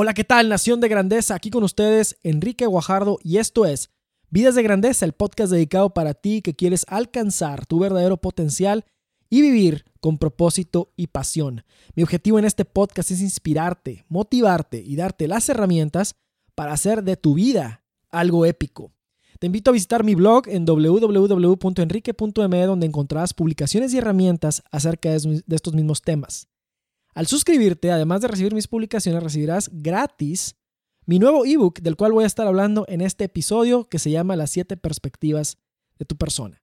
Hola, ¿qué tal, Nación de Grandeza? Aquí con ustedes, Enrique Guajardo, y esto es Vidas de Grandeza, el podcast dedicado para ti que quieres alcanzar tu verdadero potencial y vivir con propósito y pasión. Mi objetivo en este podcast es inspirarte, motivarte y darte las herramientas para hacer de tu vida algo épico. Te invito a visitar mi blog en www.enrique.me donde encontrarás publicaciones y herramientas acerca de estos mismos temas. Al suscribirte, además de recibir mis publicaciones, recibirás gratis mi nuevo ebook del cual voy a estar hablando en este episodio que se llama Las 7 perspectivas de tu persona.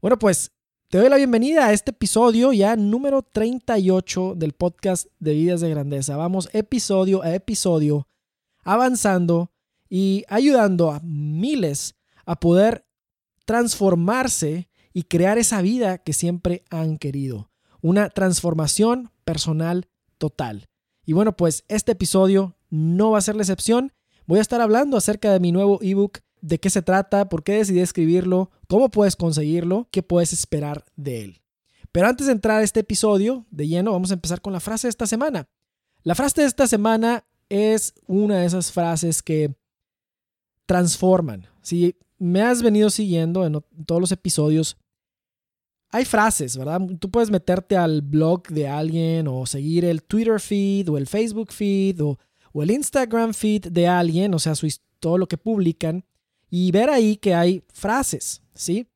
Bueno, pues te doy la bienvenida a este episodio ya número 38 del podcast de Vidas de Grandeza. Vamos episodio a episodio avanzando y ayudando a miles a poder transformarse y crear esa vida que siempre han querido. Una transformación personal total. Y bueno, pues este episodio no va a ser la excepción. Voy a estar hablando acerca de mi nuevo ebook, de qué se trata, por qué decidí escribirlo, cómo puedes conseguirlo, qué puedes esperar de él. Pero antes de entrar a este episodio de lleno, vamos a empezar con la frase de esta semana. La frase de esta semana es una de esas frases que transforman. Si me has venido siguiendo en todos los episodios, hay frases, ¿verdad? Tú puedes meterte al blog de alguien o seguir el Twitter feed o el Facebook feed o, el Instagram feed de alguien, o sea, su, todo lo que publican, y ver ahí que hay frases, ¿sí?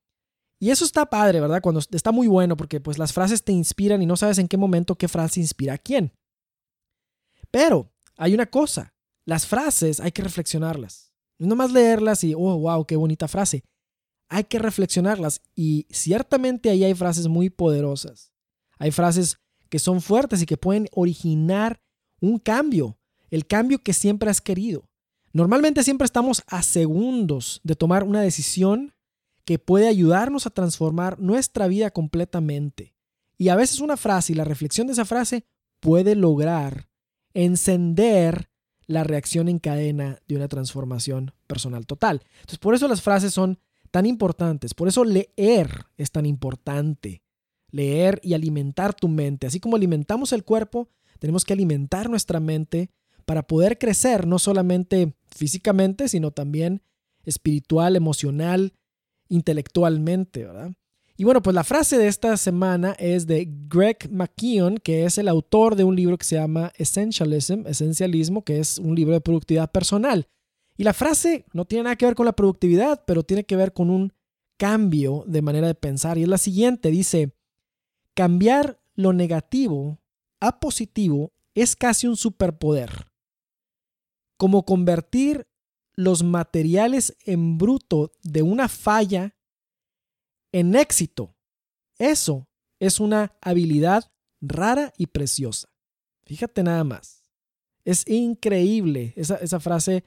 Y eso está padre, ¿verdad? Cuando está muy bueno porque pues las frases te inspiran y no sabes en qué momento qué frase inspira a quién. Pero hay una cosa, las frases hay que reflexionarlas. No nomás leerlas y, oh, wow, qué bonita frase hay que reflexionarlas y ciertamente ahí hay frases muy poderosas. Hay frases que son fuertes y que pueden originar un cambio, el cambio que siempre has querido. Normalmente siempre estamos a segundos de tomar una decisión que puede ayudarnos a transformar nuestra vida completamente. Y a veces una frase y la reflexión de esa frase puede lograr encender la reacción en cadena de una transformación personal total. Entonces, por eso las frases son tan importantes. Por eso leer es tan importante. Leer y alimentar tu mente. Así como alimentamos el cuerpo, tenemos que alimentar nuestra mente para poder crecer no solamente físicamente, sino también espiritual, emocional, intelectualmente, ¿verdad? Y bueno, pues la frase de esta semana es de Greg McKeown, que es el autor de un libro que se llama Essentialism, Esencialismo, que es un libro de productividad personal. Y la frase no tiene nada que ver con la productividad, pero tiene que ver con un cambio de manera de pensar. Y es la siguiente, dice, cambiar lo negativo a positivo es casi un superpoder. Como convertir los materiales en bruto de una falla en éxito. Eso es una habilidad rara y preciosa. Fíjate nada más. Es increíble esa, esa frase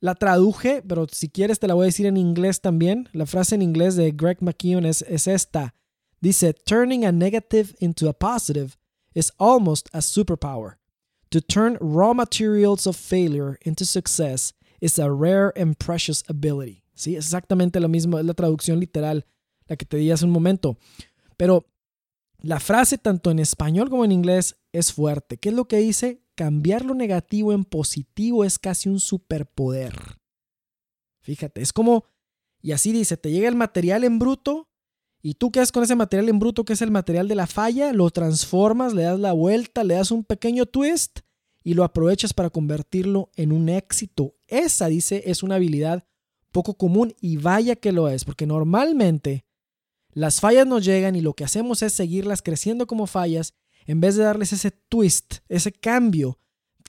la traduje, pero si quieres te la voy a decir en inglés también. La frase en inglés de Greg McKeown es, es esta. Dice, turning a negative into a positive is almost a superpower. To turn raw materials of failure into success is a rare and precious ability. Sí, exactamente lo mismo, es la traducción literal, la que te di hace un momento. Pero la frase tanto en español como en inglés es fuerte. ¿Qué es lo que dice? Cambiar lo negativo en positivo es casi un superpoder. Fíjate, es como, y así dice, te llega el material en bruto y tú qué haces con ese material en bruto que es el material de la falla, lo transformas, le das la vuelta, le das un pequeño twist y lo aprovechas para convertirlo en un éxito. Esa, dice, es una habilidad poco común y vaya que lo es, porque normalmente las fallas nos llegan y lo que hacemos es seguirlas creciendo como fallas en vez de darles ese twist, ese cambio,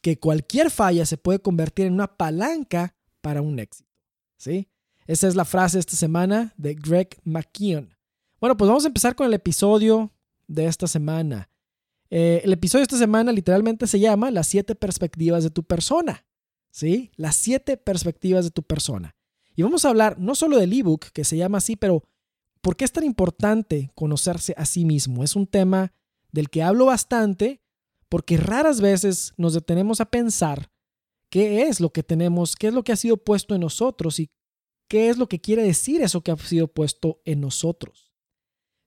que cualquier falla se puede convertir en una palanca para un éxito. ¿Sí? Esa es la frase esta semana de Greg McKeon. Bueno, pues vamos a empezar con el episodio de esta semana. Eh, el episodio de esta semana literalmente se llama Las siete perspectivas de tu persona. ¿Sí? Las siete perspectivas de tu persona. Y vamos a hablar no solo del ebook, que se llama así, pero ¿por qué es tan importante conocerse a sí mismo? Es un tema del que hablo bastante porque raras veces nos detenemos a pensar qué es lo que tenemos, qué es lo que ha sido puesto en nosotros y qué es lo que quiere decir eso que ha sido puesto en nosotros.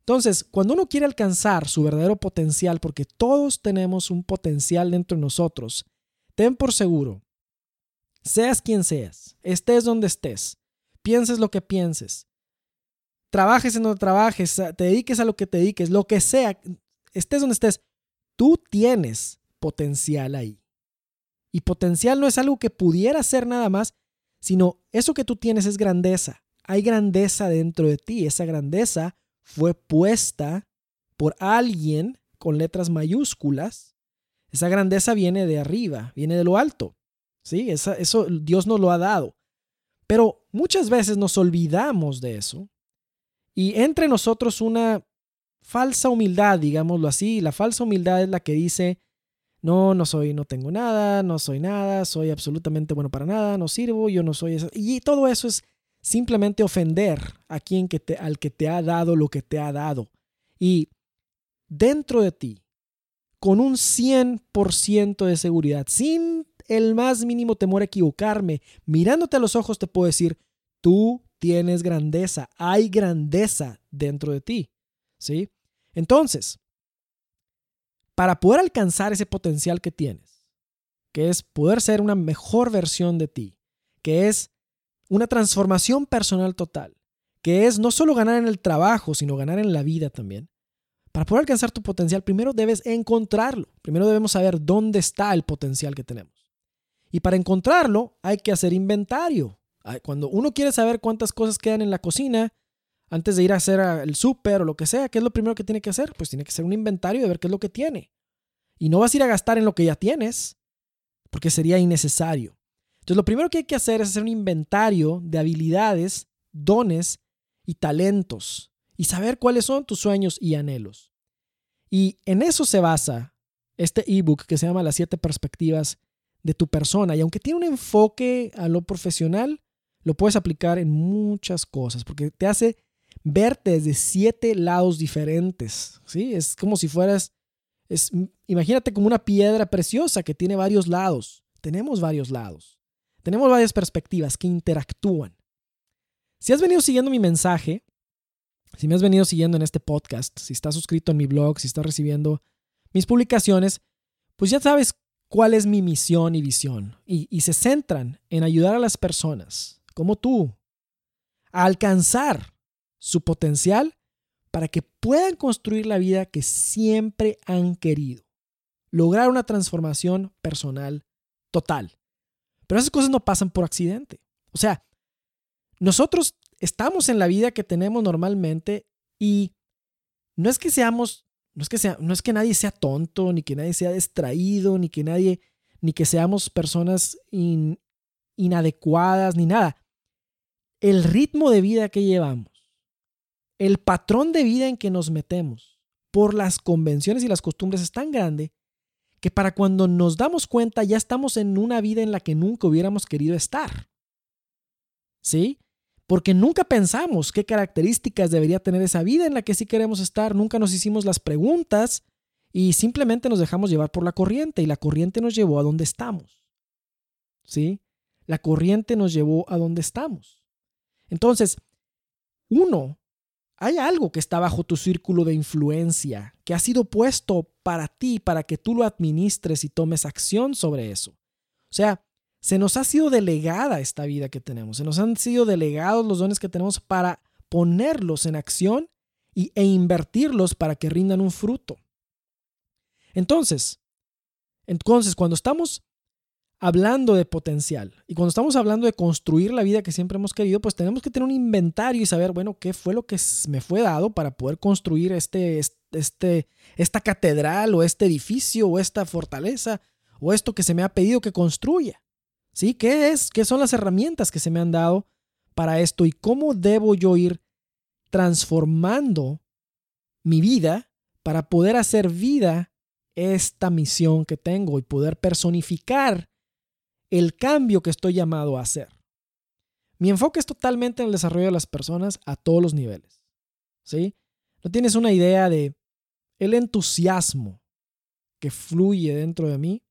Entonces, cuando uno quiere alcanzar su verdadero potencial, porque todos tenemos un potencial dentro de nosotros, ten por seguro seas quien seas, estés donde estés, pienses lo que pienses, trabajes en donde trabajes, te dediques a lo que te dediques, lo que sea, estés donde estés, tú tienes potencial ahí. Y potencial no es algo que pudiera ser nada más, sino eso que tú tienes es grandeza. Hay grandeza dentro de ti. Esa grandeza fue puesta por alguien con letras mayúsculas. Esa grandeza viene de arriba, viene de lo alto. ¿Sí? eso Dios nos lo ha dado. Pero muchas veces nos olvidamos de eso y entre nosotros una falsa humildad, digámoslo así. La falsa humildad es la que dice, no, no soy, no tengo nada, no soy nada, soy absolutamente bueno para nada, no sirvo, yo no soy eso. Y todo eso es simplemente ofender a quien que te, al que te ha dado lo que te ha dado. Y dentro de ti, con un 100% de seguridad, sin el más mínimo temor a equivocarme, mirándote a los ojos te puedo decir, tú tienes grandeza, hay grandeza dentro de ti, ¿sí? Entonces, para poder alcanzar ese potencial que tienes, que es poder ser una mejor versión de ti, que es una transformación personal total, que es no solo ganar en el trabajo, sino ganar en la vida también. Para poder alcanzar tu potencial, primero debes encontrarlo. Primero debemos saber dónde está el potencial que tenemos. Y para encontrarlo hay que hacer inventario. Cuando uno quiere saber cuántas cosas quedan en la cocina, antes de ir a hacer el súper o lo que sea, ¿qué es lo primero que tiene que hacer? Pues tiene que hacer un inventario de ver qué es lo que tiene. Y no vas a ir a gastar en lo que ya tienes, porque sería innecesario. Entonces, lo primero que hay que hacer es hacer un inventario de habilidades, dones y talentos y saber cuáles son tus sueños y anhelos. Y en eso se basa este ebook que se llama Las siete perspectivas de tu persona. Y aunque tiene un enfoque a lo profesional, lo puedes aplicar en muchas cosas porque te hace verte desde siete lados diferentes. ¿sí? Es como si fueras, es, imagínate como una piedra preciosa que tiene varios lados. Tenemos varios lados. Tenemos varias perspectivas que interactúan. Si has venido siguiendo mi mensaje, si me has venido siguiendo en este podcast, si estás suscrito en mi blog, si estás recibiendo mis publicaciones, pues ya sabes cuál es mi misión y visión. Y, y, se centran en ayudar a las personas, como tú, a alcanzar su potencial para que puedan construir la vida que siempre han querido. Lograr una transformación personal total. Pero esas cosas no pasan por accidente. O sea, nosotros estamos en la vida que tenemos normalmente y no es que seamos, no es que, sea, no es que nadie sea tonto, ni que nadie sea distraído, ni que nadie, ni que seamos personas inadecuadas, ni nada. El ritmo de vida que llevamos, el patrón de vida en que nos metemos por las convenciones y las costumbres es tan grande que para cuando nos damos cuenta ya estamos en una vida en la que nunca hubiéramos querido estar. ¿Sí? Porque nunca pensamos qué características debería tener esa vida en la que sí queremos estar, nunca nos hicimos las preguntas y simplemente nos dejamos llevar por la corriente y la corriente nos llevó a donde estamos. ¿Sí? La corriente nos llevó a donde estamos. Entonces, uno hay algo que está bajo tu círculo de influencia, que ha sido puesto para ti, para que tú lo administres y tomes acción sobre eso. O sea, se nos ha sido delegada esta vida que tenemos, se nos han sido delegados los dones que tenemos para ponerlos en acción y, e invertirlos para que rindan un fruto. Entonces, entonces, cuando estamos hablando de potencial. Y cuando estamos hablando de construir la vida que siempre hemos querido, pues tenemos que tener un inventario y saber, bueno, qué fue lo que me fue dado para poder construir este, este, esta catedral o este edificio o esta fortaleza o esto que se me ha pedido que construya. ¿Sí? ¿Qué es? ¿Qué son las herramientas que se me han dado para esto y cómo debo yo ir transformando mi vida para poder hacer vida esta misión que tengo y poder personificar el cambio que estoy llamado a hacer. Mi enfoque es totalmente en el desarrollo de las personas a todos los niveles. ¿Sí? No tienes una idea de el entusiasmo que fluye dentro de mí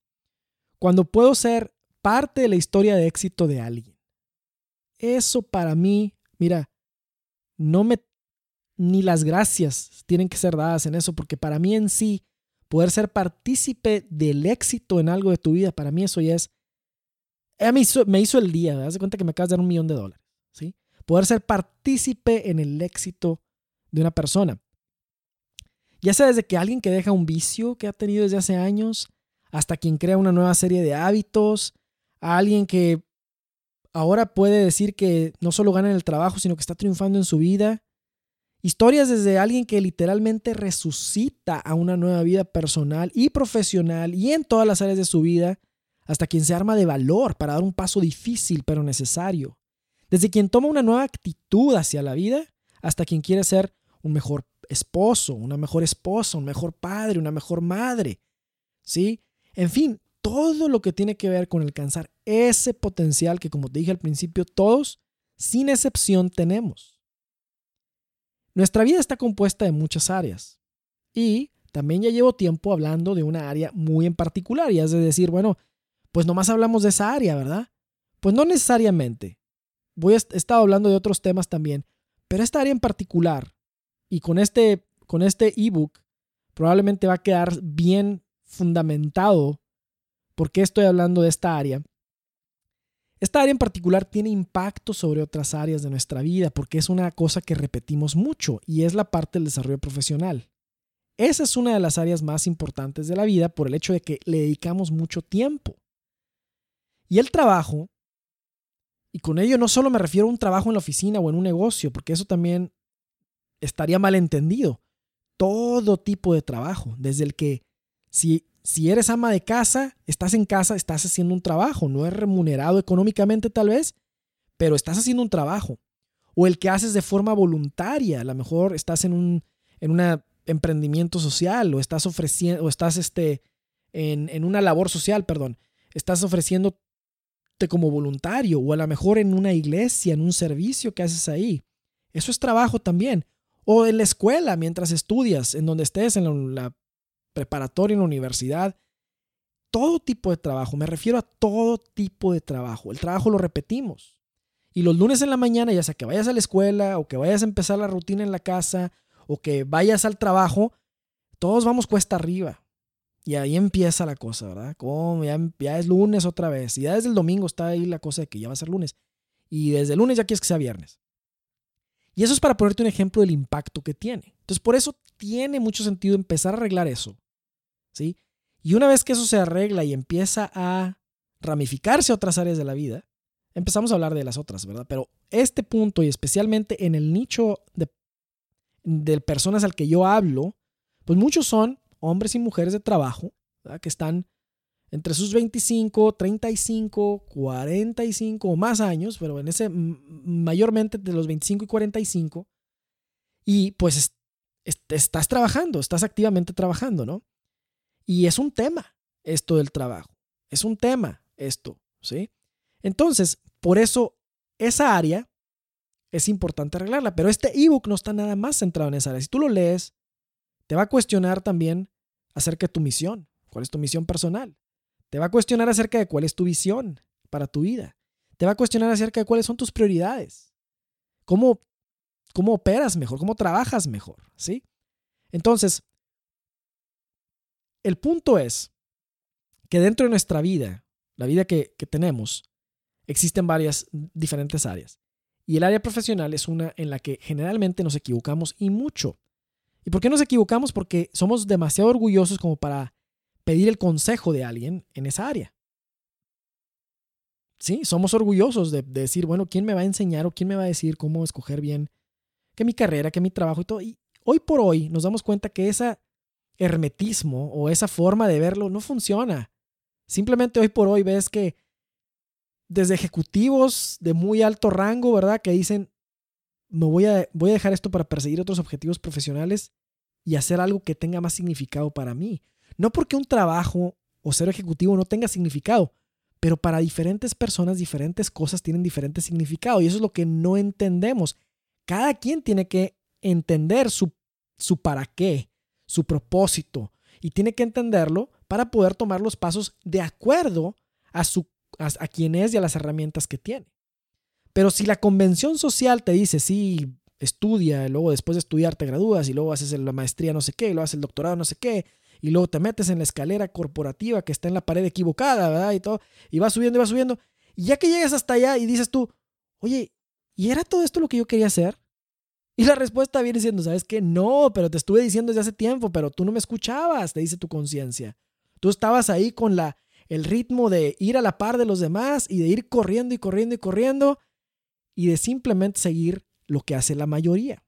cuando puedo ser parte de la historia de éxito de alguien. Eso para mí, mira, no me ni las gracias tienen que ser dadas en eso porque para mí en sí poder ser partícipe del éxito en algo de tu vida, para mí eso ya es me hizo, me hizo el día, ¿verdad? de cuenta que me acabas de dar un millón de dólares, ¿sí? Poder ser partícipe en el éxito de una persona. Ya sea desde que alguien que deja un vicio que ha tenido desde hace años, hasta quien crea una nueva serie de hábitos, a alguien que ahora puede decir que no solo gana en el trabajo, sino que está triunfando en su vida. Historias desde alguien que literalmente resucita a una nueva vida personal y profesional y en todas las áreas de su vida, hasta quien se arma de valor para dar un paso difícil pero necesario. Desde quien toma una nueva actitud hacia la vida hasta quien quiere ser un mejor esposo, una mejor esposa, un mejor padre, una mejor madre. ¿Sí? En fin, todo lo que tiene que ver con alcanzar ese potencial que, como te dije al principio, todos, sin excepción, tenemos. Nuestra vida está compuesta de muchas áreas y también ya llevo tiempo hablando de una área muy en particular y has de decir, bueno, pues nomás hablamos de esa área, ¿verdad? Pues no necesariamente. Voy a, he estado hablando de otros temas también, pero esta área en particular y con este con este ebook probablemente va a quedar bien fundamentado por qué estoy hablando de esta área. Esta área en particular tiene impacto sobre otras áreas de nuestra vida porque es una cosa que repetimos mucho y es la parte del desarrollo profesional. Esa es una de las áreas más importantes de la vida por el hecho de que le dedicamos mucho tiempo. Y el trabajo, y con ello no solo me refiero a un trabajo en la oficina o en un negocio, porque eso también estaría mal entendido. Todo tipo de trabajo, desde el que si, si eres ama de casa, estás en casa, estás haciendo un trabajo, no es remunerado económicamente tal vez, pero estás haciendo un trabajo. O el que haces de forma voluntaria, a lo mejor estás en un en una emprendimiento social o estás ofreciendo o estás este, en, en una labor social, perdón, estás ofreciendo como voluntario o a lo mejor en una iglesia, en un servicio que haces ahí. Eso es trabajo también. O en la escuela, mientras estudias, en donde estés, en la, preparatoria, en la universidad. Todo tipo de trabajo, me refiero a todo tipo de trabajo. El trabajo lo repetimos. Y los lunes en la mañana, ya sea que vayas a la escuela o que vayas a empezar la rutina en la casa o que vayas al trabajo, todos vamos cuesta arriba. Y ahí empieza la cosa, ¿verdad? Como ya, es lunes otra vez. Y ya desde el domingo está ahí la cosa de que ya va a ser lunes. Y desde el lunes ya quieres que sea viernes. Y eso es para ponerte un ejemplo del impacto que tiene. Entonces, por eso tiene mucho sentido empezar a arreglar eso. ¿Sí? Y una vez que eso se arregla y empieza a ramificarse a otras áreas de la vida, empezamos a hablar de las otras, ¿verdad? Pero este punto y especialmente en el nicho de, de personas al que yo hablo, pues muchos son hombres y mujeres de trabajo que están entre sus 25, 35, 45 o más años, pero en ese mayormente de los 25 y 45, y pues estás trabajando, estás activamente trabajando, ¿no? Y es un tema esto del trabajo, es un tema esto, ¿sí? Entonces, por eso esa área es importante arreglarla, pero este ebook no está nada más centrado en esa área. Si tú lo lees, te va a cuestionar también acerca de tu misión. ¿Cuál es tu misión personal? Te va a cuestionar acerca de cuál es tu visión para tu vida. Te va a cuestionar acerca de cuáles son tus prioridades. ¿Cómo, cómo operas mejor? ¿Cómo trabajas mejor? ¿Sí? Entonces, el punto es que dentro de nuestra vida, la vida que, que tenemos, existen varias diferentes áreas. Y el área profesional es una en la que generalmente nos equivocamos y mucho. ¿Y por qué nos equivocamos? Porque somos demasiado orgullosos como para pedir el consejo de alguien en esa área. Sí, somos orgullosos de, decir, bueno, ¿quién me va a enseñar o quién me va a decir cómo escoger bien que mi carrera, que mi trabajo y todo? Y hoy por hoy nos damos cuenta que ese hermetismo o esa forma de verlo no funciona. Simplemente hoy por hoy ves que desde ejecutivos de muy alto rango, ¿verdad? Que dicen, me voy a, voy a dejar esto para perseguir otros objetivos profesionales y hacer algo que tenga más significado para mí. No porque un trabajo o ser ejecutivo no tenga significado, pero para diferentes personas diferentes cosas tienen diferente significado y eso es lo que no entendemos. Cada quien tiene que entender su, su para qué, su propósito y tiene que entenderlo para poder tomar los pasos de acuerdo a, su, a quién es y a las herramientas que tiene. Pero si la convención social te dice, sí, estudia, luego después de estudiar te gradúas y luego haces la maestría no sé qué, y luego haces el doctorado no sé qué, y luego te metes en la escalera corporativa que está en la pared equivocada, ¿verdad? Y todo, y vas subiendo y vas subiendo, Y ya que llegas hasta allá y dices tú, oye, ¿y era todo esto lo que yo quería hacer? Y la respuesta viene diciendo, ¿sabes qué? No, pero te estuve diciendo desde hace tiempo, pero tú no me escuchabas, te dice tu conciencia. Tú estabas ahí con la, el ritmo de ir a la par de los demás y de ir corriendo y corriendo y corriendo y de simplemente seguir lo que hace la mayoría.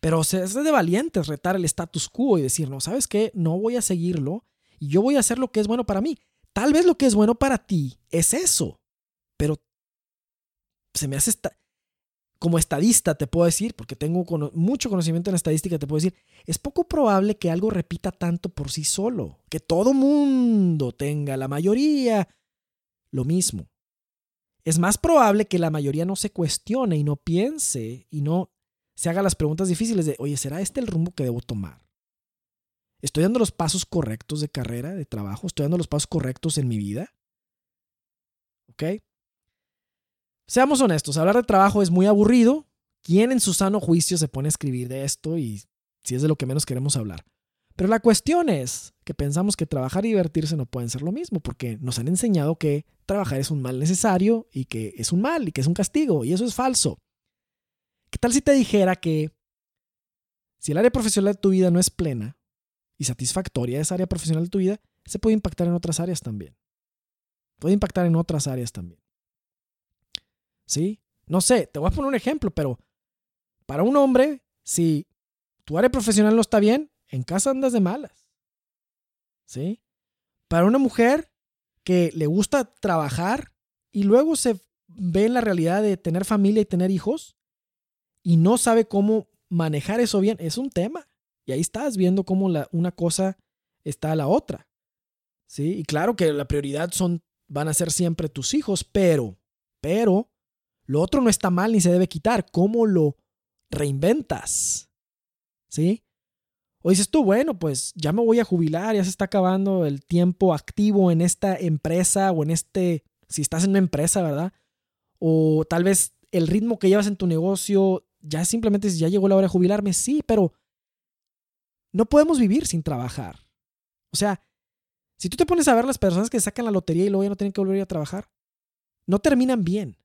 Pero es de valientes retar el status quo y decir, no, ¿sabes qué? No voy a seguirlo y yo voy a hacer lo que es bueno para mí. Tal vez lo que es bueno para ti es eso, pero se me hace como estadista te puedo decir, porque tengo mucho conocimiento en estadística, te puedo decir, es poco probable que algo repita tanto por sí solo, que todo mundo tenga, la mayoría, lo mismo. Es más probable que la mayoría no se cuestione y no piense y no se haga las preguntas difíciles de, oye, ¿será este el rumbo que debo tomar? ¿Estoy dando los pasos correctos de carrera, de trabajo? ¿Estoy dando los pasos correctos en mi vida? ¿Ok? Seamos honestos, hablar de trabajo es muy aburrido. ¿Quién en su sano juicio se pone a escribir de esto y si es de lo que menos queremos hablar? Pero la cuestión es que pensamos que trabajar y divertirse no pueden ser lo mismo, porque nos han enseñado que trabajar es un mal necesario y que es un mal y que es un castigo, y eso es falso. ¿Qué tal si te dijera que si el área profesional de tu vida no es plena y satisfactoria, esa área profesional de tu vida, se puede impactar en otras áreas también? Puede impactar en otras áreas también. ¿Sí? No sé, te voy a poner un ejemplo, pero para un hombre, si tu área profesional no está bien, en casa andas de malas. ¿Sí? Para una mujer que le gusta trabajar y luego se ve en la realidad de tener familia y tener hijos y no sabe cómo manejar eso bien, es un tema. Y ahí estás viendo cómo la, una cosa está a la otra. ¿Sí? Y claro que la prioridad son, van a ser siempre tus hijos, pero, pero, lo otro no está mal ni se debe quitar. ¿Cómo lo reinventas? ¿Sí? O dices tú, bueno, pues ya me voy a jubilar, ya se está acabando el tiempo activo en esta empresa o en este, si estás en una empresa, ¿verdad? O tal vez el ritmo que llevas en tu negocio, ya simplemente ya llegó la hora de jubilarme, sí, pero no podemos vivir sin trabajar. O sea, si tú te pones a ver las personas que sacan la lotería y luego ya no tienen que volver a trabajar, no terminan bien.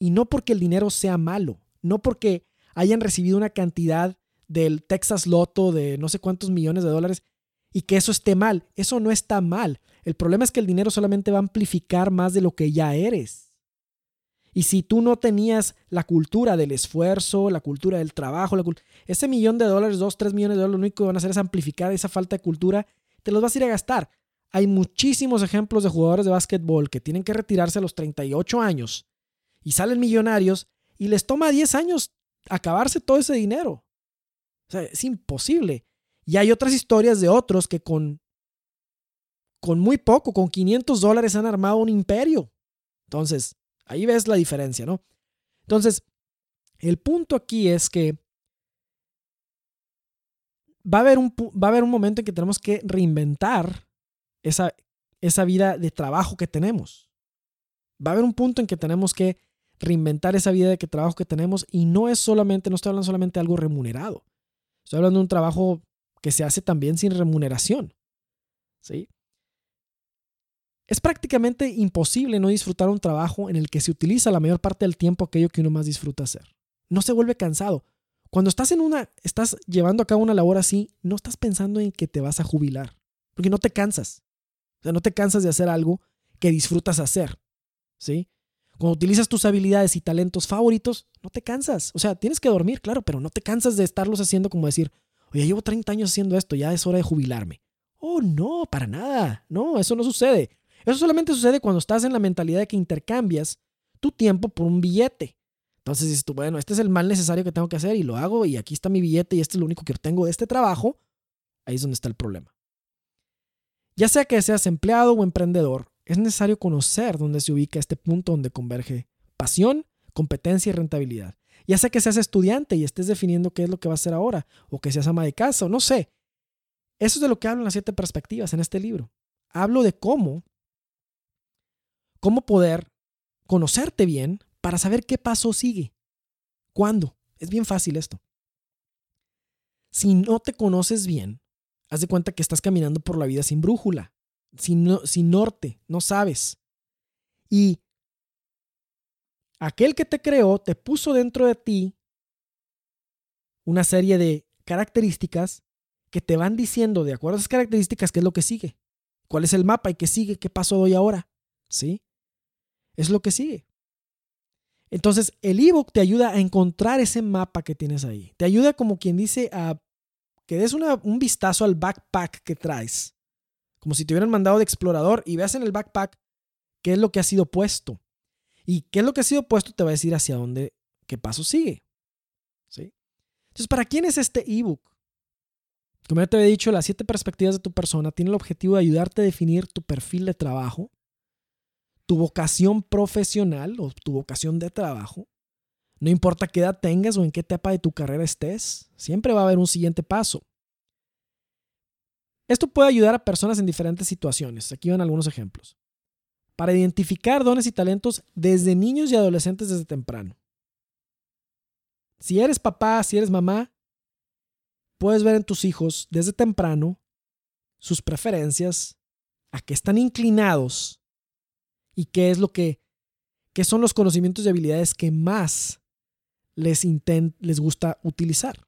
Y no porque el dinero sea malo, no porque hayan recibido una cantidad del Texas Lotto de no sé cuántos millones de dólares y que eso esté mal. Eso no está mal. El problema es que el dinero solamente va a amplificar más de lo que ya eres. Y si tú no tenías la cultura del esfuerzo, la cultura del trabajo, ese millón de dólares, dos, tres millones de dólares, lo único que van a hacer es amplificar esa falta de cultura, te los vas a ir a gastar. Hay muchísimos ejemplos de jugadores de básquetbol que tienen que retirarse a los 38 años y salen millonarios y les toma 10 años acabarse todo ese dinero. O sea, es imposible. Y hay otras historias de otros que con, con muy poco, con 500 dólares han armado un imperio. Entonces, ahí ves la diferencia, ¿no? Entonces, el punto aquí es que va a haber un, va a haber un momento en que tenemos que reinventar esa, esa vida de trabajo que tenemos. Va a haber un punto en que tenemos que reinventar esa vida de que trabajo que tenemos y no es solamente, no estoy hablando solamente de algo remunerado. Estoy hablando de un trabajo que se hace también sin remuneración. ¿Sí? Es prácticamente imposible no disfrutar un trabajo en el que se utiliza la mayor parte del tiempo aquello que uno más disfruta hacer. No se vuelve cansado. Cuando estás en una, estás llevando a cabo una labor así, no estás pensando en que te vas a jubilar, porque no te cansas. O sea, no te cansas de hacer algo que disfrutas hacer. ¿Sí? Cuando utilizas tus habilidades y talentos favoritos, no te cansas. O sea, tienes que dormir, claro, pero no te cansas de estarlos haciendo como decir, oye, llevo 30 años haciendo esto, ya es hora de jubilarme. Oh, no, para nada. No, eso no sucede. Eso solamente sucede cuando estás en la mentalidad de que intercambias tu tiempo por un billete. Entonces dices tú, bueno, este es el mal necesario que tengo que hacer y lo hago y aquí está mi billete y este es lo único que tengo de este trabajo. Ahí es donde está el problema. Ya sea que seas empleado o emprendedor, es necesario conocer dónde se ubica este punto donde converge pasión, competencia y rentabilidad. Ya sea que seas estudiante y estés definiendo qué es lo que va a hacer ahora, o que seas ama de casa, o no sé. Eso es de lo que hablo en las siete perspectivas en este libro. Hablo de cómo, cómo poder conocerte bien para saber qué paso sigue. ¿Cuándo? Es bien fácil esto. Si no te conoces bien, haz de cuenta que estás caminando por la vida sin brújula sin, sin norte, no sabes. Y aquel que te creó te puso dentro de ti una serie de características que te van diciendo, de acuerdo a esas características, qué es lo que sigue. ¿Cuál es el mapa y qué sigue? ¿Qué paso doy ahora? ¿Sí? Es lo que sigue. Entonces, el ebook te ayuda a encontrar ese mapa que tienes ahí. Te ayuda, como quien dice, a que des un vistazo al backpack que traes. Como si te hubieran mandado de explorador y veas en el backpack qué es lo que ha sido puesto. Y qué es lo que ha sido puesto te va a decir hacia dónde, qué paso sigue. ¿Sí? Entonces, ¿para quién es este ebook? Como ya te había dicho, las siete perspectivas de tu persona tiene el objetivo de ayudarte a definir tu perfil de trabajo, tu vocación profesional o tu vocación de trabajo. No importa qué edad tengas o en qué etapa de tu carrera estés, siempre va a haber un siguiente paso. Esto puede ayudar a personas en diferentes situaciones. Aquí van algunos ejemplos. Para identificar dones y talentos desde niños y adolescentes desde temprano. Si eres papá, si eres mamá, puedes ver en tus hijos desde temprano sus preferencias, a qué están inclinados y qué es lo que, qué son los conocimientos y habilidades que más les, les gusta utilizar.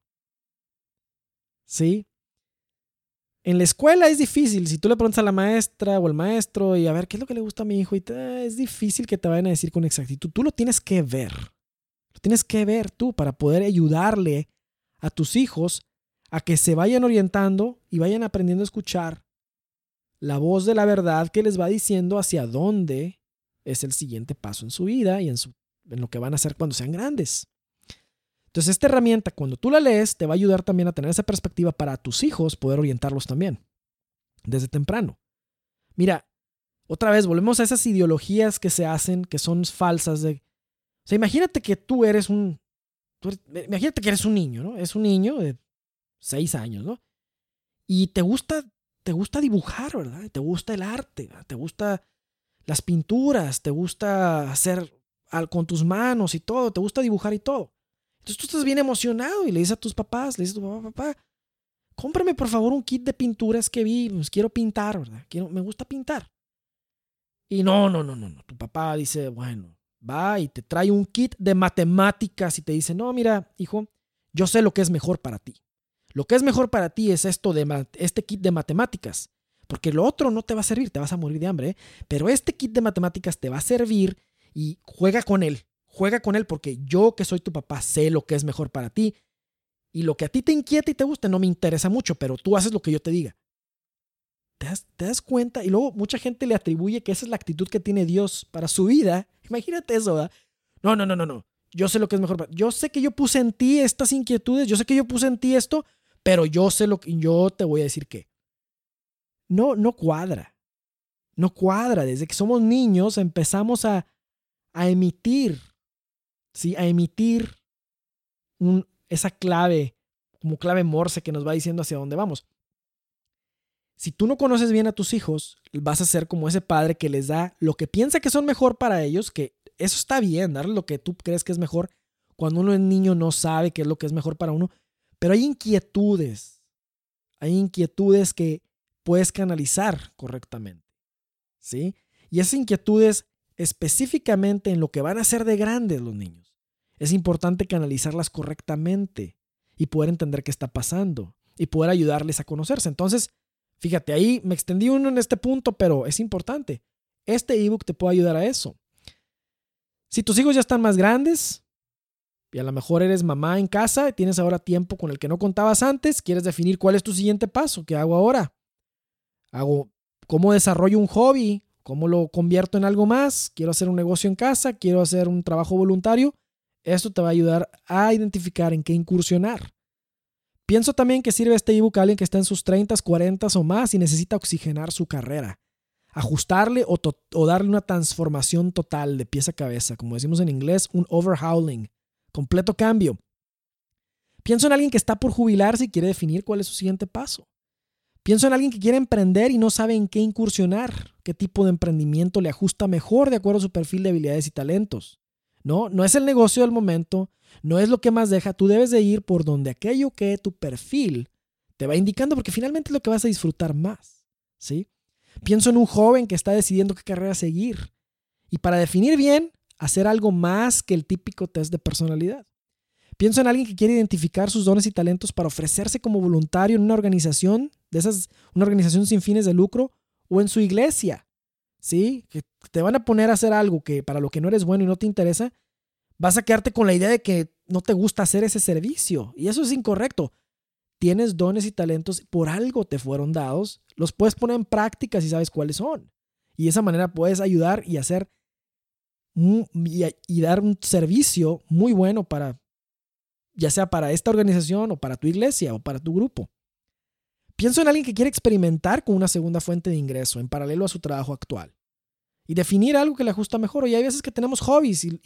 ¿Sí? En la escuela es difícil. Si tú le preguntas a la maestra o al maestro y a ver qué es lo que le gusta a mi hijo, y es difícil que te vayan a decir con exactitud. Tú lo tienes que ver. Lo tienes que ver tú para poder ayudarle a tus hijos a que se vayan orientando y vayan aprendiendo a escuchar la voz de la verdad que les va diciendo hacia dónde es el siguiente paso en su vida y en, su, en lo que van a hacer cuando sean grandes. Entonces, esta herramienta, cuando tú la lees, te va a ayudar también a tener esa perspectiva para tus hijos, poder orientarlos también, desde temprano. Mira, otra vez, volvemos a esas ideologías que se hacen, que son falsas. De, o sea, imagínate que tú eres un... imagínate que eres un niño, ¿no? Es un niño de seis años, ¿no? Y te gusta, te gusta dibujar, ¿verdad? Te gusta el arte, te gusta las pinturas, te gusta hacer con tus manos y todo, te gusta dibujar y todo. Entonces tú estás bien emocionado y le dices a tus papás, le dices a tu papá, papá, cómprame por favor un kit de pinturas que vi, pues quiero pintar, ¿verdad? Quiero, me gusta pintar. Y no, no, no, no, no. Tu papá dice, bueno, va y te trae un kit de matemáticas y te dice, no, mira, hijo, yo sé lo que es mejor para ti. Lo que es mejor para ti es esto de este kit de matemáticas, porque lo otro no te va a servir, te vas a morir de hambre, ¿eh? pero este kit de matemáticas te va a servir y juega con él, juega con él porque yo que soy tu papá sé lo que es mejor para ti y lo que a ti te inquieta y te gusta no me interesa mucho, pero tú haces lo que yo te diga. ¿Te das, te das cuenta? Y luego mucha gente le atribuye que esa es la actitud que tiene Dios para su vida. Imagínate eso, ¿verdad? No, no, no, no, no. Yo sé lo que es mejor. Para... Yo sé que yo puse en ti estas inquietudes, yo sé que yo puse en ti esto, pero yo sé lo que yo te voy a decir que no no cuadra. No cuadra. Desde que somos niños empezamos a, a emitir, ¿sí? A emitir esa clave, como clave morse que nos va diciendo hacia dónde vamos. Si tú no conoces bien a tus hijos, vas a ser como ese padre que les da lo que piensa que son mejor para ellos, que eso está bien, darle lo que tú crees que es mejor. Cuando uno es niño no sabe qué es lo que es mejor para uno, pero hay inquietudes, hay inquietudes que puedes canalizar correctamente, ¿sí? Y esas inquietudes específicamente en lo que van a ser de grandes los niños. Es importante canalizarlas correctamente y poder entender qué está pasando y poder ayudarles a conocerse. Entonces, fíjate, ahí me extendí uno en este punto, pero es importante. Este ebook te puede ayudar a eso. Si tus hijos ya están más grandes, y a lo mejor eres mamá en casa y tienes ahora tiempo con el que no contabas antes, quieres definir cuál es tu siguiente paso, ¿qué hago ahora? Hago cómo desarrollo un hobby, cómo lo convierto en algo más, quiero hacer un negocio en casa, quiero hacer un trabajo voluntario. Esto te va a ayudar a identificar en qué incursionar. Pienso también que sirve este ebook a alguien que está en sus 30, 40 o más y necesita oxigenar su carrera, ajustarle o, o darle una transformación total de pies a cabeza, como decimos en inglés, un overhauling completo cambio. Pienso en alguien que está por jubilarse y quiere definir cuál es su siguiente paso. Pienso en alguien que quiere emprender y no sabe en qué incursionar, qué tipo de emprendimiento le ajusta mejor de acuerdo a su perfil de habilidades y talentos. No, no es el negocio del momento, no es lo que más deja, tú debes de ir por donde aquello que tu perfil te va indicando porque finalmente es lo que vas a disfrutar más, ¿sí? Pienso en un joven que está decidiendo qué carrera seguir y para definir bien hacer algo más que el típico test de personalidad. Pienso en alguien que quiere identificar sus dones y talentos para ofrecerse como voluntario en una organización, de esas, una organización sin fines de lucro, o en su iglesia. ¿Sí? Que te van a poner a hacer algo que para lo que no eres bueno y no te interesa, vas a quedarte con la idea de que no te gusta hacer ese servicio. Y eso es incorrecto. Tienes dones y talentos, por algo te fueron dados, los puedes poner en práctica si sabes cuáles son. Y de esa manera puedes ayudar y hacer y dar un servicio muy bueno para ya sea para esta organización o para tu iglesia o para tu grupo. Pienso en alguien que quiere experimentar con una segunda fuente de ingreso en paralelo a su trabajo actual y definir algo que le ajusta mejor. Y hay veces que tenemos hobbies y,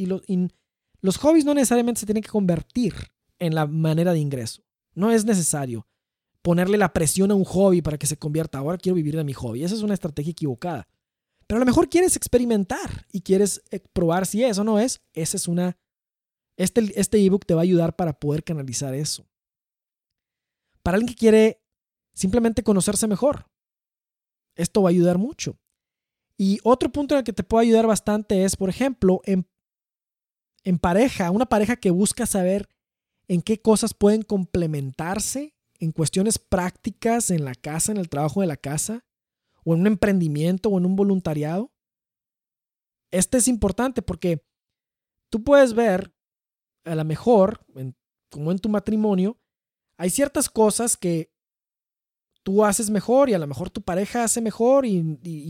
los hobbies no necesariamente se tienen que convertir en la manera de ingreso. No es necesario ponerle la presión a un hobby para que se convierta. Ahora quiero vivir de mi hobby. Esa es una estrategia equivocada. Pero a lo mejor quieres experimentar y quieres eh, probar si es o no es. Esa es una este, este ebook te va a ayudar para poder canalizar eso. Para alguien que quiere simplemente conocerse mejor, esto va a ayudar mucho. Y otro punto en el que te puede ayudar bastante es, por ejemplo, en, en pareja, una pareja que busca saber en qué cosas pueden complementarse en cuestiones prácticas en la casa, en el trabajo de la casa, o en un emprendimiento o en un voluntariado. Este es importante porque tú puedes ver a lo mejor, como en tu matrimonio, hay ciertas cosas que tú haces mejor y a lo mejor tu pareja hace mejor y,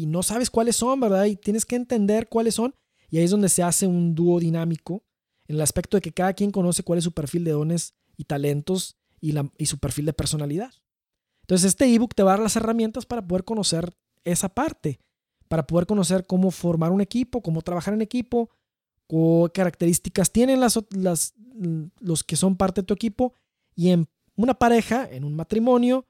no sabes cuáles son, ¿verdad? Y tienes que entender cuáles son. Y ahí es donde se hace un dúo dinámico, en el aspecto de que cada quien conoce cuál es su perfil de dones y talentos y, su perfil de personalidad. Entonces este ebook te va a dar las herramientas para poder conocer esa parte, para poder conocer cómo formar un equipo, cómo trabajar en equipo, qué características tienen las, los que son parte de tu equipo y en una pareja, en un matrimonio,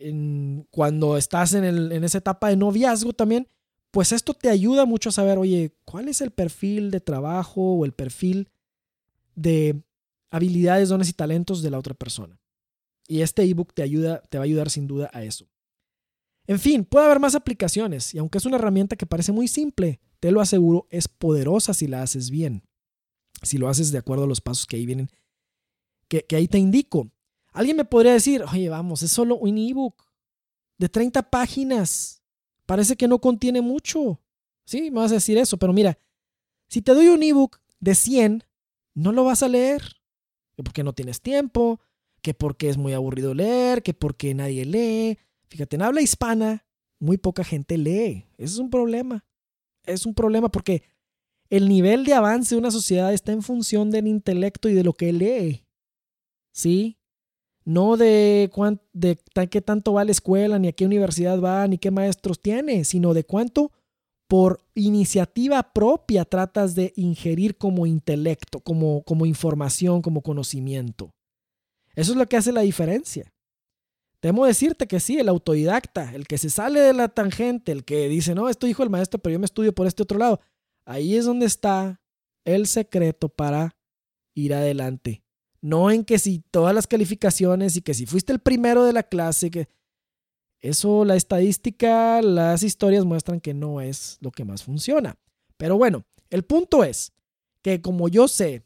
en, cuando estás en, esa etapa de noviazgo también, pues esto te ayuda mucho a saber, oye, ¿cuál es el perfil de trabajo o el perfil de habilidades, dones y talentos de la otra persona? Y este ebook te ayuda, te va a ayudar sin duda a eso. En fin, puede haber más aplicaciones y aunque es una herramienta que parece muy simple, te lo aseguro, es poderosa si la haces bien. Si lo haces de acuerdo a los pasos que ahí vienen, que, ahí te indico. Alguien me podría decir, oye, vamos, es solo un ebook de 30 páginas. Parece que no contiene mucho. Sí, me vas a decir eso, pero mira, si te doy un ebook de 100, no lo vas a leer. Que porque no tienes tiempo, que porque es muy aburrido leer, que porque nadie lee. Fíjate, en habla hispana, muy poca gente lee. Ese es un problema es un problema porque el nivel de avance de una sociedad está en función del intelecto y de lo que lee. ¿Sí? No de, de qué tanto va la escuela, ni a qué universidad va, ni qué maestros tiene, sino de cuánto por iniciativa propia tratas de ingerir como intelecto, como, como información, como conocimiento. Eso es lo que hace la diferencia. Temo decirte que sí, el autodidacta, el que se sale de la tangente, el que dice, no, esto dijo el maestro, pero yo me estudio por este otro lado. Ahí es donde está el secreto para ir adelante. No en que si todas las calificaciones y que si fuiste el primero de la clase, que eso, la estadística, las historias muestran que no es lo que más funciona. Pero bueno, el punto es que como yo sé,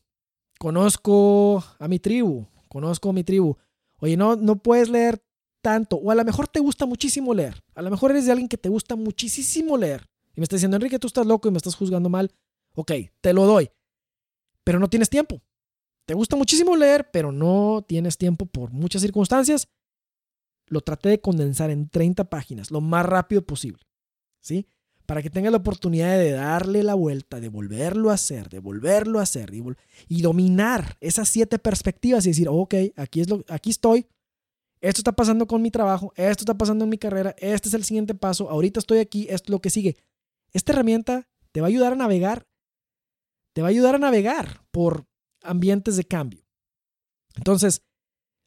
conozco a mi tribu, conozco a mi tribu, oye, no, no puedes leer tanto, o a lo mejor te gusta muchísimo leer, a lo mejor eres de alguien que te gusta muchísimo leer, y me estás diciendo, Enrique, tú estás loco y me estás juzgando mal, ok, te lo doy, pero no tienes tiempo. Te gusta muchísimo leer, pero no tienes tiempo por muchas circunstancias. Lo traté de condensar en 30 páginas, lo más rápido posible, ¿sí? Para que tengas la oportunidad de darle la vuelta, de volverlo a hacer, de volverlo a hacer y, dominar esas siete perspectivas y decir, ok, aquí, es lo, aquí estoy, esto está pasando con mi trabajo, esto está pasando en mi carrera, este es el siguiente paso, ahorita estoy aquí, esto es lo que sigue. Esta herramienta te va a ayudar a navegar, te va a ayudar a navegar por ambientes de cambio. Entonces,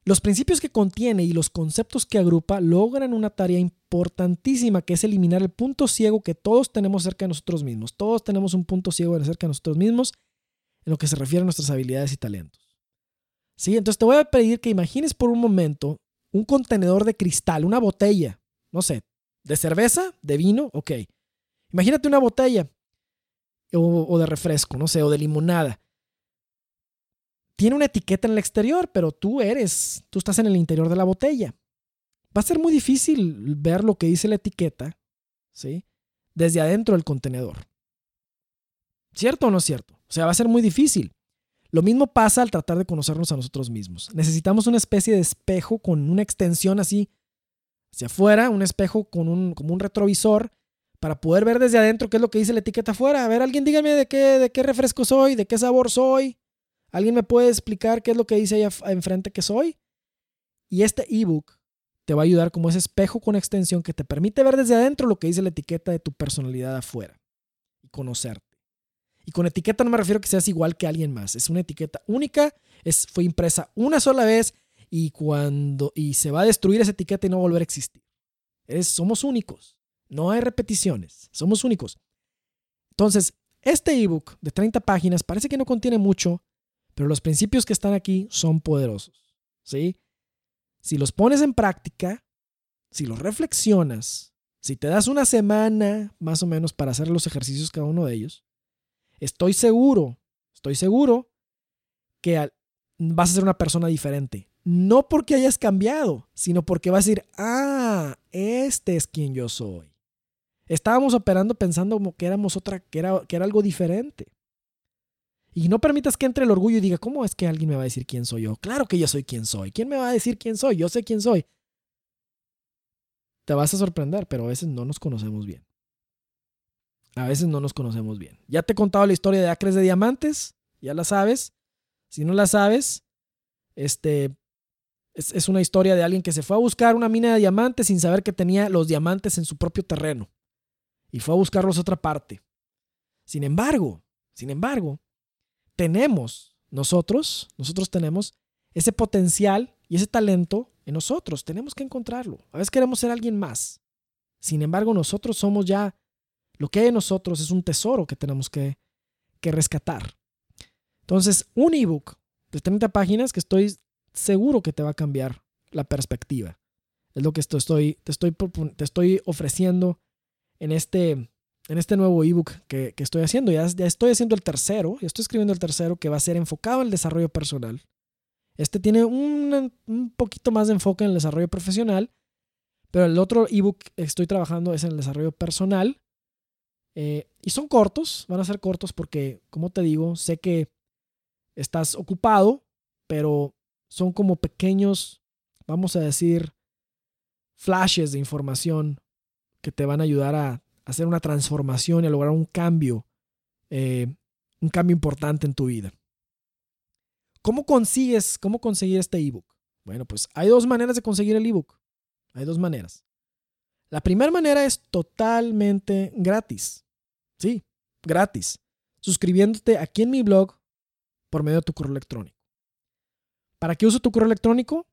los principios que contiene y los conceptos que agrupa logran una tarea importantísima que es eliminar el punto ciego que todos tenemos cerca de nosotros mismos. Todos tenemos un punto ciego cerca de nosotros mismos en lo que se refiere a nuestras habilidades y talentos. ¿Sí? Entonces te voy a pedir que imagines por un momento un contenedor de cristal, una botella, no sé, de cerveza, de vino, ok. Imagínate una botella o, de refresco, no sé, o de limonada. Tiene una etiqueta en el exterior, pero tú eres, tú estás en el interior de la botella. Va a ser muy difícil ver lo que dice la etiqueta, ¿sí? Desde adentro del contenedor. ¿Cierto o no es cierto? O sea, va a ser muy difícil. Lo mismo pasa al tratar de conocernos a nosotros mismos. Necesitamos una especie de espejo con una extensión así hacia afuera, un espejo con un, como un retrovisor para poder ver desde adentro qué es lo que dice la etiqueta afuera. A ver, alguien dígame de qué, de qué refresco soy, de qué sabor soy. ¿Alguien me puede explicar qué es lo que dice ahí enfrente que soy? Y este ebook te va a ayudar como ese espejo con extensión que te permite ver desde adentro lo que dice la etiqueta de tu personalidad afuera y conocerte. Y con etiqueta no me refiero a que seas igual que alguien más. Es una etiqueta única, es, fue impresa una sola vez y, cuando, y se va a destruir esa etiqueta y no volver a existir. Es, somos únicos. No hay repeticiones. Somos únicos. Entonces, este ebook de 30 páginas parece que no contiene mucho, pero los principios que están aquí son poderosos. ¿Sí? Si los pones en práctica, si los reflexionas, si te das una semana más o menos para hacer los ejercicios cada uno de ellos, estoy seguro, estoy seguro que vas a ser una persona diferente. No porque hayas cambiado, sino porque vas a decir, ah, este es quien yo soy. Estábamos operando pensando como que éramos otra, que era, que era algo diferente. Y no permitas que entre el orgullo y diga, ¿cómo es que alguien me va a decir quién soy yo? Claro que yo soy quien soy. ¿Quién me va a decir quién soy? Yo sé quién soy. Te vas a sorprender, pero a veces no nos conocemos bien. A veces no nos conocemos bien. Ya te he contado la historia de Acres de Diamantes, ya la sabes. Si no la sabes, este es, es, una historia de alguien que se fue a buscar una mina de diamantes sin saber que tenía los diamantes en su propio terreno. Y fue a buscarlos a otra parte. Sin embargo, sin embargo, tenemos nosotros, nosotros tenemos ese potencial y ese talento en nosotros. Tenemos que encontrarlo. A veces queremos ser alguien más. Sin embargo, nosotros somos ya lo que hay en nosotros es un tesoro que tenemos que, rescatar. Entonces, un ebook de 30 páginas que estoy seguro que te va a cambiar la perspectiva. Es lo que estoy, te, estoy, te estoy ofreciendo en este, en este nuevo ebook que, que estoy haciendo. Ya, ya estoy haciendo el tercero, ya estoy escribiendo el tercero que va a ser enfocado en el desarrollo personal. Este tiene un, un poquito más de enfoque en el desarrollo profesional, pero el otro ebook que estoy trabajando es en el desarrollo personal eh, y son cortos, van a ser cortos porque, como te digo, sé que estás ocupado, pero son como pequeños, vamos a decir, flashes de información que te van a ayudar a hacer una transformación y a lograr un cambio, eh, un cambio importante en tu vida. ¿Cómo consigues, cómo conseguir este ebook? Bueno, pues hay dos maneras de conseguir el ebook. Hay dos maneras. La primera manera es totalmente gratis. Sí, gratis. Suscribiéndote aquí en mi blog por medio de tu correo electrónico. ¿Para qué uso tu correo electrónico?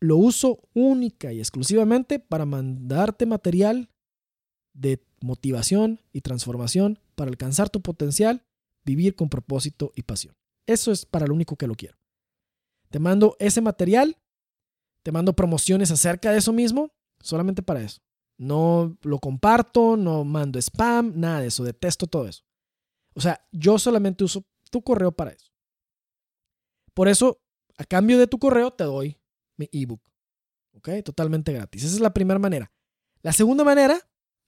Lo uso única y exclusivamente para mandarte material de motivación y transformación para alcanzar tu potencial, vivir con propósito y pasión. Eso es para lo único que lo quiero. Te mando ese material, te mando promociones acerca de eso mismo, solamente para eso. No lo comparto, no mando spam, nada de eso. Detesto todo eso. O sea, yo solamente uso tu correo para eso. Por eso, a cambio de tu correo, te doy mi ebook. ¿Ok? Totalmente gratis. Esa es la primera manera. La segunda manera,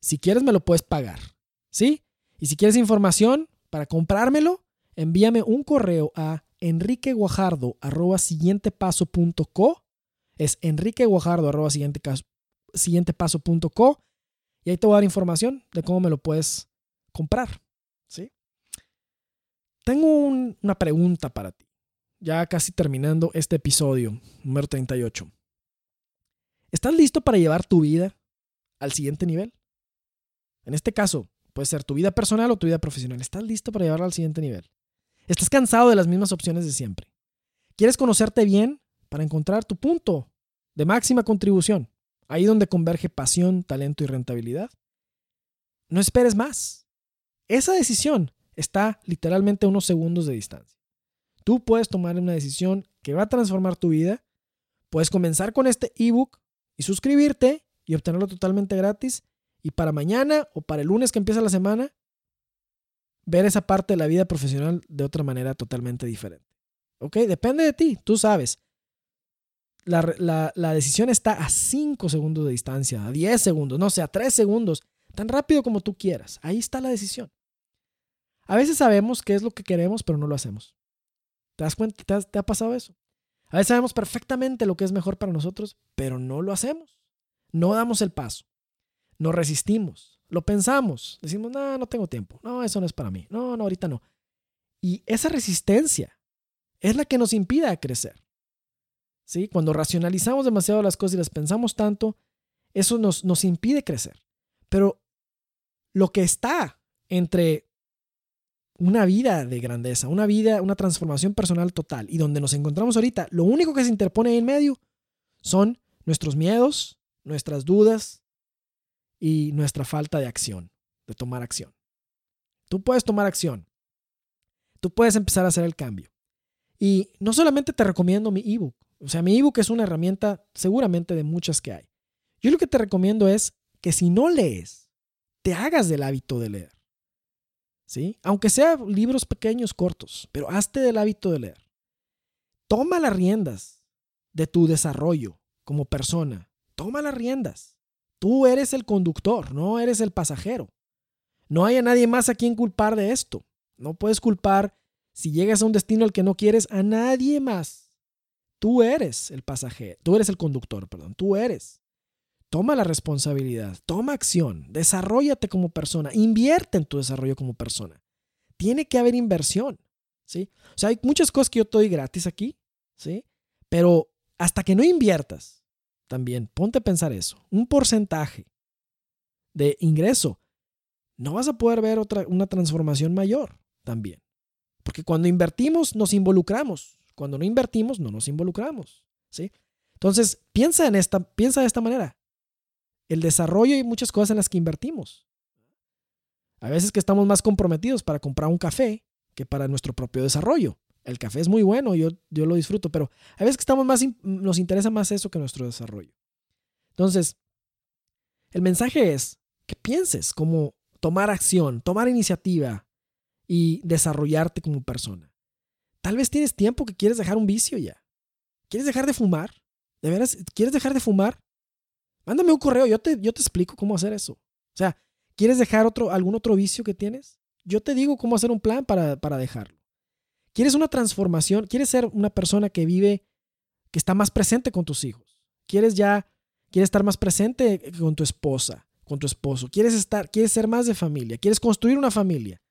si quieres, me lo puedes pagar. ¿Sí? Y si quieres información para comprármelo, envíame un correo a enriqueguajardo.co. Es enriqueguajardo.co y ahí te voy a dar información de cómo me lo puedes comprar. ¿sí? Tengo una pregunta para ti, ya casi terminando este episodio, número 38. ¿Estás listo para llevar tu vida al siguiente nivel? En este caso, puede ser tu vida personal o tu vida profesional. ¿Estás listo para llevarla al siguiente nivel? ¿Estás cansado de las mismas opciones de siempre? ¿Quieres conocerte bien para encontrar tu punto de máxima contribución? Ahí donde converge pasión, talento y rentabilidad. No esperes más. Esa decisión está literalmente a unos segundos de distancia. Tú puedes tomar una decisión que va a transformar tu vida. Puedes comenzar con este ebook y suscribirte y obtenerlo totalmente gratis. Y para mañana o para el lunes que empieza la semana, ver esa parte de la vida profesional de otra manera totalmente diferente. ¿Ok? Depende de ti, tú sabes. La, la decisión está a 5 segundos de distancia, a 10 segundos, no sé, a 3 segundos, tan rápido como tú quieras. Ahí está la decisión. A veces sabemos qué es lo que queremos, pero no lo hacemos. ¿Te das cuenta? ¿Te, ha pasado eso? A veces sabemos perfectamente lo que es mejor para nosotros, pero no lo hacemos. No damos el paso. No resistimos. Lo pensamos. Decimos, no, no tengo tiempo. No, eso no es para mí. No, no, ahorita no. Y esa resistencia es la que nos impide crecer. ¿Sí? Cuando racionalizamos demasiado las cosas y las pensamos tanto, eso nos, nos impide crecer. Pero lo que está entre una vida de grandeza, una vida, una transformación personal total. Y donde nos encontramos ahorita, lo único que se interpone ahí en medio son nuestros miedos, nuestras dudas y nuestra falta de acción, de tomar acción. Tú puedes tomar acción. Tú puedes empezar a hacer el cambio. Y no solamente te recomiendo mi ebook, o sea, mi ebook es una herramienta seguramente de muchas que hay. Yo lo que te recomiendo es que si no lees, te hagas del hábito de leer. ¿sí? Aunque sean libros pequeños, cortos, pero hazte del hábito de leer. Toma las riendas de tu desarrollo como persona. Toma las riendas. Tú eres el conductor, no eres el pasajero. No hay a nadie más a quien culpar de esto. No puedes culpar si llegas a un destino al que no quieres a nadie más. Tú eres el pasajero, tú eres el conductor, perdón, tú eres. Toma la responsabilidad, toma acción, desarrollate como persona, invierte en tu desarrollo como persona. Tiene que haber inversión, ¿sí? O sea, hay muchas cosas que yo te doy gratis aquí, ¿sí? Pero hasta que no inviertas, también ponte a pensar eso, un porcentaje de ingreso, no vas a poder ver otra, una transformación mayor también. Porque cuando invertimos, nos involucramos. Cuando no invertimos, no nos involucramos, ¿sí? Entonces, piensa en esta, piensa de esta manera el desarrollo y muchas cosas en las que invertimos. A veces que estamos más comprometidos para comprar un café que para nuestro propio desarrollo. El café es muy bueno, yo, yo lo disfruto, pero a veces que estamos más, nos interesa más eso que nuestro desarrollo. Entonces, el mensaje es que pienses cómo tomar acción, tomar iniciativa y desarrollarte como persona. Tal vez tienes tiempo que quieres dejar un vicio ya. ¿Quieres dejar de fumar? ¿De veras? ¿Quieres dejar de fumar? Mándame un correo, yo te, yo te explico cómo hacer eso. O sea, ¿quieres dejar otro, algún otro vicio que tienes? Yo te digo cómo hacer un plan para, para dejarlo. ¿Quieres una transformación? ¿Quieres ser una persona que vive, que está más presente con tus hijos? ¿Quieres ya, quieres estar más presente con tu esposa, con tu esposo? ¿Quieres estar, quieres ser más de familia? ¿Quieres construir una familia?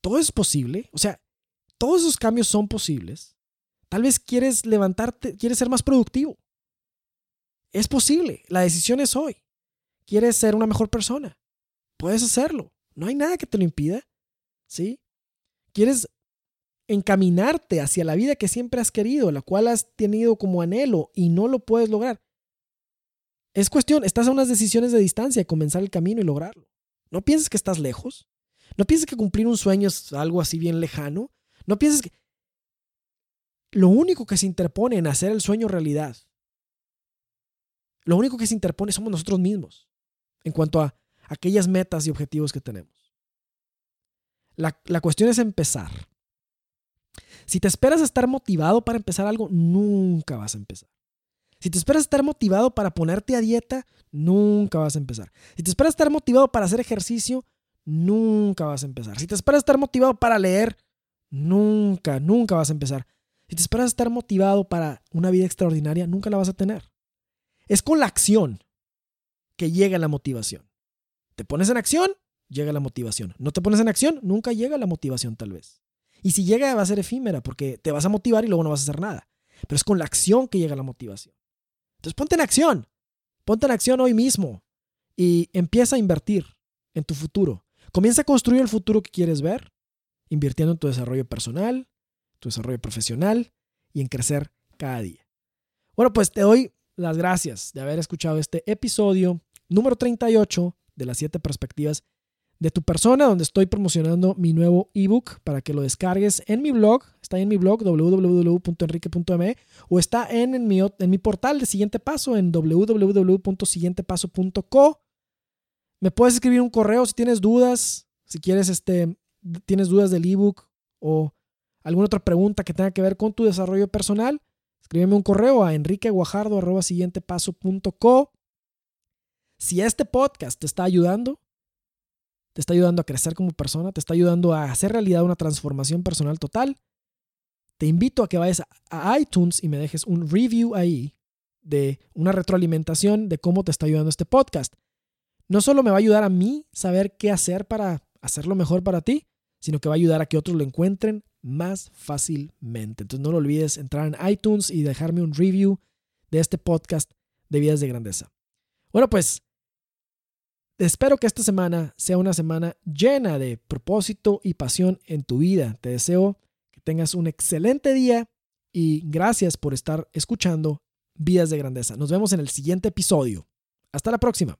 Todo es posible. O sea, todos esos cambios son posibles. Tal vez quieres levantarte, quieres ser más productivo. Es posible, la decisión es hoy. ¿Quieres ser una mejor persona? Puedes hacerlo. No hay nada que te lo impida. ¿Sí? ¿Quieres encaminarte hacia la vida que siempre has querido, la cual has tenido como anhelo y no lo puedes lograr? Es cuestión, estás a unas decisiones de distancia de comenzar el camino y lograrlo. No pienses que estás lejos. No pienses que cumplir un sueño es algo así bien lejano. No pienses que... Lo único que se interpone en hacer el sueño realidad lo único que se interpone somos nosotros mismos en cuanto a aquellas metas y objetivos que tenemos. La, la cuestión es empezar. Si te esperas a estar motivado para empezar algo, nunca vas a empezar. Si te esperas estar motivado para ponerte a dieta, nunca vas a empezar. Si te esperas a estar motivado para hacer ejercicio, nunca vas a empezar. Si te esperas a estar motivado para leer, nunca, nunca vas a empezar. Si te esperas a estar motivado para una vida extraordinaria, nunca la vas a tener. Es con la acción que llega la motivación. Te pones en acción, llega la motivación. No te pones en acción, nunca llega la motivación tal vez. Y si llega va a ser efímera porque te vas a motivar y luego no vas a hacer nada. Pero es con la acción que llega la motivación. Entonces ponte en acción. Ponte en acción hoy mismo y empieza a invertir en tu futuro. Comienza a construir el futuro que quieres ver, invirtiendo en tu desarrollo personal, tu desarrollo profesional y en crecer cada día. Bueno, pues te doy las gracias de haber escuchado este episodio número 38 de las 7 perspectivas de tu persona, donde estoy promocionando mi nuevo ebook para que lo descargues en mi blog. Está en mi blog www.enrique.me o está en, mi, en mi portal de Siguiente Paso en www.siguientepaso.co. Me puedes escribir un correo si tienes dudas, Si quieres, este, tienes dudas del ebook o alguna otra pregunta que tenga que ver con tu desarrollo personal, escríbeme un correo a enriqueguajardo.co. Si este podcast te está ayudando, te está ayudando a crecer como persona, te está ayudando a hacer realidad una transformación personal total, te invito a que vayas a iTunes y me dejes un review ahí de una retroalimentación de cómo te está ayudando este podcast. No solo me va a ayudar a mí saber qué hacer para hacerlo mejor para ti, sino que va a ayudar a que otros lo encuentren más fácilmente. Entonces no lo olvides entrar en iTunes y dejarme un review de este podcast de Vidas de Grandeza. Bueno, pues espero que esta semana sea una semana llena de propósito y pasión en tu vida. Te deseo que tengas un excelente día y gracias por estar escuchando Vidas de Grandeza. Nos vemos en el siguiente episodio. Hasta la próxima.